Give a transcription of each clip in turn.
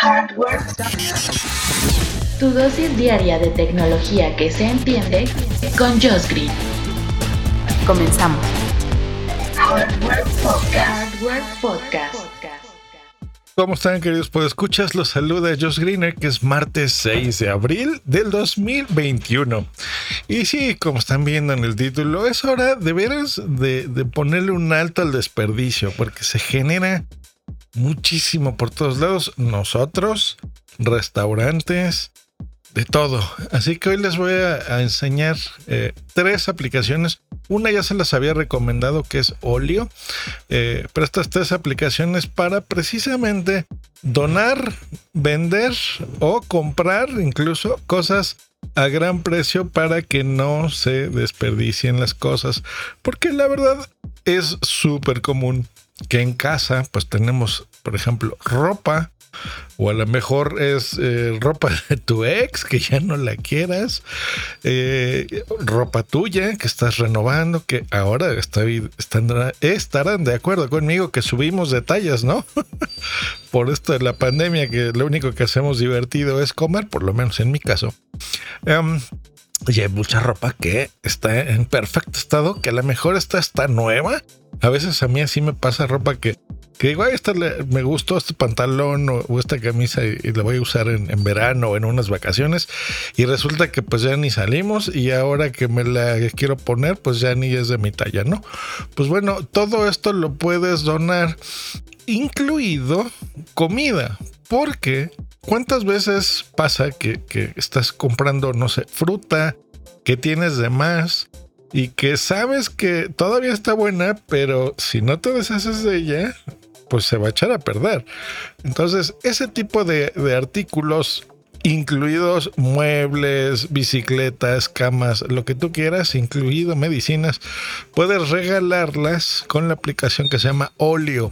Hardware. Tu dosis diaria de tecnología que se entiende con Josh Green. Comenzamos. Hardware Podcast. Hardware Podcast. ¿Cómo están, queridos podescuchas? Los saluda Josh Greener, que es martes 6 de abril del 2021. Y sí, como están viendo en el título, es hora de veras de, de ponerle un alto al desperdicio, porque se genera muchísimo por todos lados. Nosotros, restaurantes, de todo. Así que hoy les voy a, enseñar eh, tres aplicaciones. Una ya se las había recomendado que es Olio. Eh, pero estas tres aplicaciones para precisamente donar, vender o comprar incluso cosas a gran precio para que no se desperdicien las cosas. Porque la verdad es súper común que en casa pues tenemos, por ejemplo, ropa o a lo mejor es eh, ropa de tu ex que ya no la quieras, eh, ropa tuya que estás renovando, que ahora está, están, estarán de acuerdo conmigo que subimos detalles, ¿no? por esto de la pandemia, que lo único que hacemos divertido es comer, por lo menos en mi caso. Um, y hay mucha ropa que está en perfecto estado, que a lo mejor está, está nueva. A veces a mí así me pasa ropa que que digo, esta me gustó este pantalón o, esta camisa y, la voy a usar en, verano o en unas vacaciones y resulta que pues ya ni salimos y ahora que me la quiero poner pues ya ni es de mi talla, ¿no? Pues bueno, todo esto lo puedes donar, incluido comida, porque ¿cuántas veces pasa que, estás comprando, no sé, fruta que tienes de más? y que sabes que todavía está buena, pero si no te deshaces de ella, pues se va a echar a perder. Entonces, ese tipo de artículos incluidos muebles, bicicletas, camas, lo que tú quieras, incluido medicinas, puedes regalarlas con la aplicación que se llama Olio.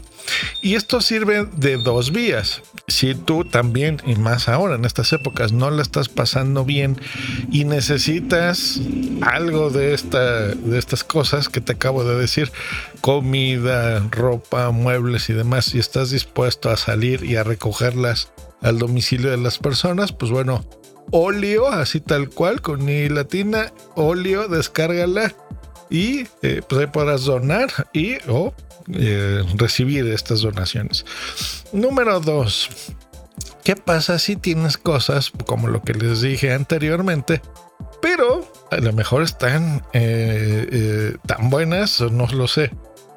Y esto sirve de dos vías. Si tú también, y más ahora en estas épocas, no la estás pasando bien y necesitas algo de, esta, de estas cosas que te acabo de decir, comida, ropa, muebles y demás, y estás dispuesto a salir y a recogerlas al domicilio de las personas, pues bueno, óleo, así tal cual, con i latina, óleo, descárgala y eh, pues ahí podrás donar y o eh, recibir estas donaciones. Número dos, ¿qué pasa si tienes cosas como lo que les dije anteriormente? Pero a lo mejor están eh, tan buenas, no lo sé.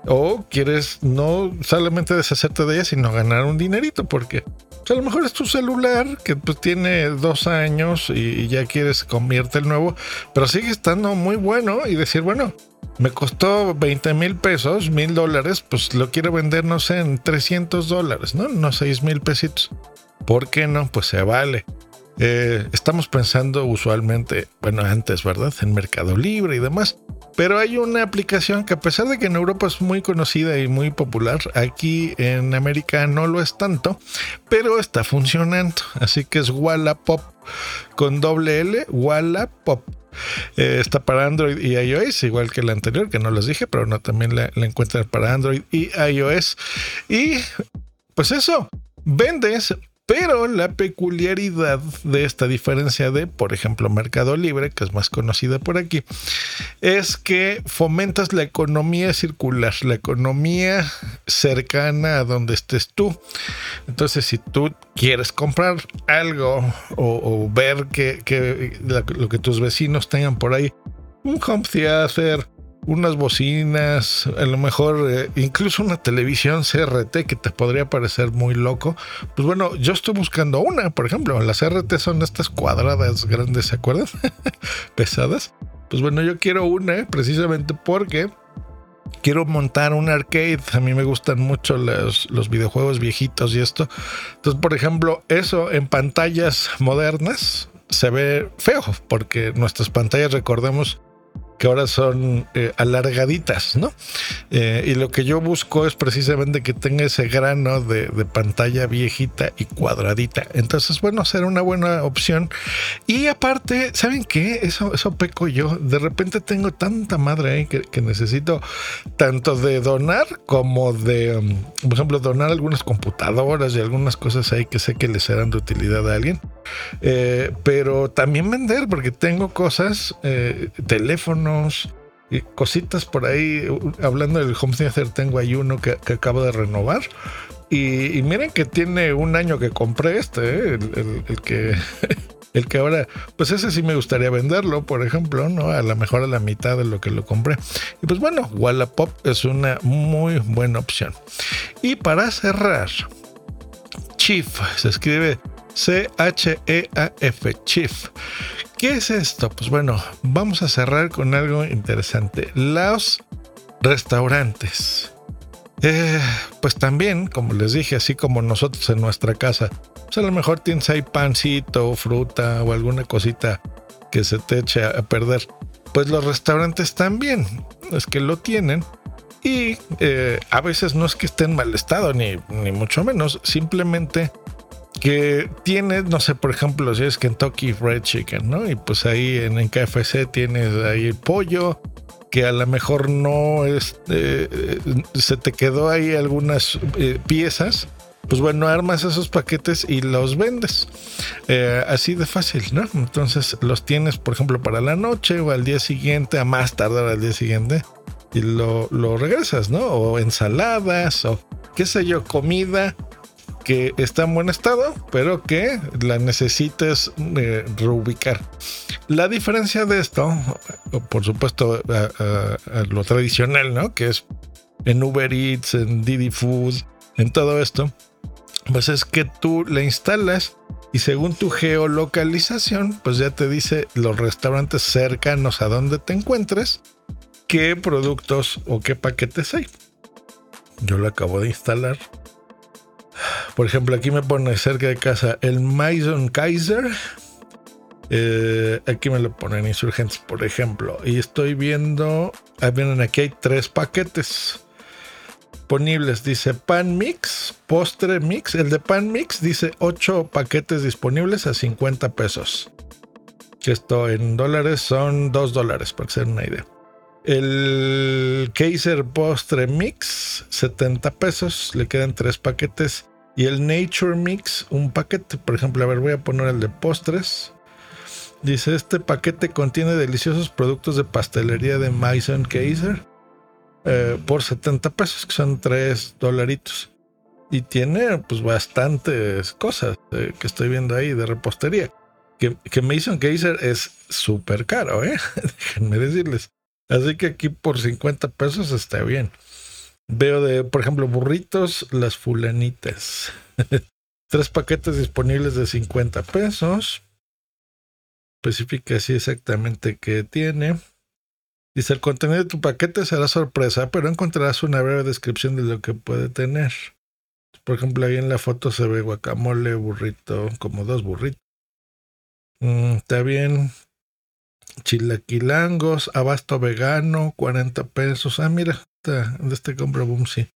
O quieres no solamente deshacerte de ellas, sino ganar un dinerito, porque a lo mejor es tu celular que pues, tiene dos años y, ya quieres convierte el nuevo, pero sigue estando muy bueno y decir, bueno, me costó 20 mil pesos, mil dólares, pues lo quiero vender, no sé, en 300 dólares, ¿no? No 6 mil pesitos. ¿Por qué no? Pues se vale. Eh, estamos pensando usualmente, bueno, antes, ¿verdad? En Mercado Libre y demás. Pero hay una aplicación que a pesar de que en Europa es muy conocida y muy popular, aquí en América no lo es tanto, pero está funcionando. Así que es Wallapop con doble L, Wallapop. Eh, está para Android y iOS, igual que la anterior, que no les dije, pero no también la, la encuentran para Android y iOS. Y pues eso, vendes pero la peculiaridad de esta diferencia de, por ejemplo, Mercado Libre, que es más conocida por aquí, es que fomentas la economía circular, la economía cercana a donde estés tú. Entonces, si tú quieres comprar algo o, ver que, lo que tus vecinos tengan por ahí, un home theater, unas bocinas, a lo mejor eh, incluso una televisión CRT que te podría parecer muy loco. Pues bueno, yo estoy buscando una, por ejemplo, las CRT son estas cuadradas grandes, ¿se acuerdan? Pesadas. Pues bueno, yo quiero una precisamente porque quiero montar un arcade. A mí me gustan mucho los, los, videojuegos viejitos y esto. Entonces, por ejemplo, eso en pantallas modernas se ve feo, porque nuestras pantallas, recordemos, que ahora son eh, alargaditas, ¿no? Eh, y lo que yo busco es precisamente que tenga ese grano de, pantalla viejita y cuadradita. Entonces, bueno, será una buena opción. Y aparte, ¿saben qué? Eso, eso peco yo. De repente tengo tanta madre ahí que, necesito tanto de donar como de, um, por ejemplo, donar algunas computadoras y algunas cosas ahí que sé que les serán de utilidad a alguien. Eh, pero también vender, porque tengo cosas, teléfonos, y cositas por ahí. Hablando del home theater, tengo ahí uno que, acabo de renovar. Y, miren que tiene un año que compré este, ¿eh? el, que. El que ahora, pues ese sí me gustaría venderlo, por ejemplo, ¿no? A lo mejor a la mitad de lo que lo compré. Y pues bueno, Wallapop es una muy buena opción. Y para cerrar, Chief, se escribe C-H-E-A-F, Chief. ¿Qué es esto? Pues bueno, vamos a cerrar con algo interesante. Los restaurantes. Eh, pues también, como les dije, así como nosotros en nuestra casa, pues a lo mejor tienes ahí pancito, fruta o alguna cosita que se te eche a perder. Pues los restaurantes también, es que lo tienen. Y eh, a veces no es que esté en mal estado, ni, ni mucho menos, simplemente que tiene, no sé, por ejemplo, si es Kentucky Fried Chicken, ¿no? Y pues ahí en, el KFC tienes ahí el pollo, que a lo mejor no es, eh, se te quedó ahí algunas eh, piezas. Pues bueno, armas esos paquetes y los vendes. Eh, así de fácil, ¿no? Entonces los tienes, por ejemplo, para la noche o al día siguiente, a más tardar al día siguiente, y lo, lo regresas, ¿no? O ensaladas o qué sé yo, comida que está en buen estado, pero que la necesites eh, reubicar. La diferencia de esto, por supuesto, a, lo tradicional, ¿no? Que es en Uber Eats, en Didi Food, en todo esto, pues es que tú la instalas y según tu geolocalización, pues ya te dice los restaurantes cercanos a donde te encuentres, qué productos o qué paquetes hay. Yo lo acabo de instalar por ejemplo, aquí me pone cerca de casa el Maison Kaiser. Eh, aquí me lo ponen insurgentes, por ejemplo. Y estoy viendo. Ahí vienen aquí hay tres paquetes disponibles. Dice pan mix, postre mix. El de pan mix dice ocho paquetes disponibles a 50 pesos. Que esto en dólares son 2 dólares, para que se den una idea. El Kaiser postre mix, 70 pesos. Le quedan tres paquetes. Y el Nature Mix, un paquete, por ejemplo, a ver, voy a poner el de postres. Dice, este paquete contiene deliciosos productos de pastelería de Maison Kaiser eh, por 70 pesos, que son 3 dolaritos. Y tiene pues bastantes cosas eh, que estoy viendo ahí de repostería. Que, que Mason Kaiser es súper caro, ¿eh? Déjenme decirles. Así que aquí por 50 pesos está bien. Veo de, por ejemplo, burritos, las fulanitas. Tres paquetes disponibles de 50 pesos. Especifica así exactamente qué tiene. Dice, el contenido de tu paquete será sorpresa, pero encontrarás una breve descripción de lo que puede tener. Por ejemplo, ahí en la foto se ve guacamole, burrito, como dos burritos. Mm, está bien. Chilaquilangos, abasto vegano, 40 pesos. Ah, mira, de este compra boom, sí.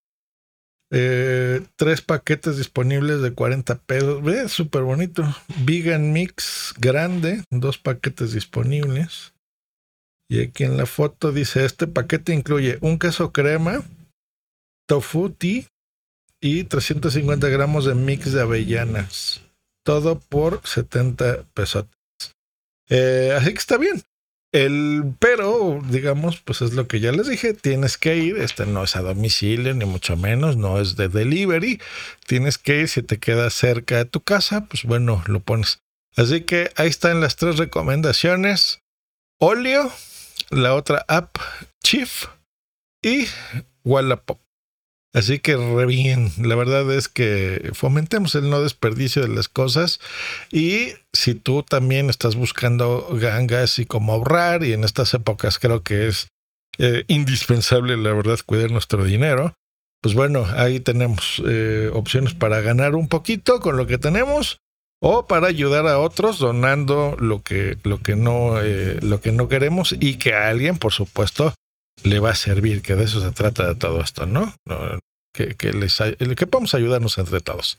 Eh, tres paquetes disponibles de 40 pesos. Ve, súper bonito. Vegan Mix grande, dos paquetes disponibles. Y aquí en la foto dice, este paquete incluye un queso crema, tofu tea y 350 gramos de mix de avellanas. Todo por 70 pesos. Eh, así que está bien. El pero, digamos, pues es lo que ya les dije, tienes que ir, este no es a domicilio, ni mucho menos, no es de delivery, tienes que ir, si te queda cerca de tu casa, pues bueno, lo pones. Así que ahí están las tres recomendaciones. Olio, la otra app, Chief y Wallapop. Así que re bien, la verdad es que fomentemos el no desperdicio de las cosas. Y si tú también estás buscando gangas y cómo ahorrar y en estas épocas creo que es eh, indispensable la verdad cuidar nuestro dinero, pues bueno, ahí tenemos eh, opciones para ganar un poquito con lo que tenemos o para ayudar a otros donando lo que, lo que, no, eh, lo que no queremos y que alguien, por supuesto, le va a servir, que de eso se trata todo esto, ¿no? que, que, les que podamos ayudarnos entre todos.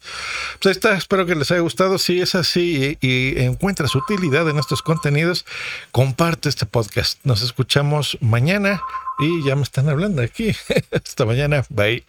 Pues ahí está, espero que les haya gustado. Si es así y, y encuentras utilidad en estos contenidos, comparte este podcast. Nos escuchamos mañana y ya me están hablando aquí. Hasta mañana. Bye.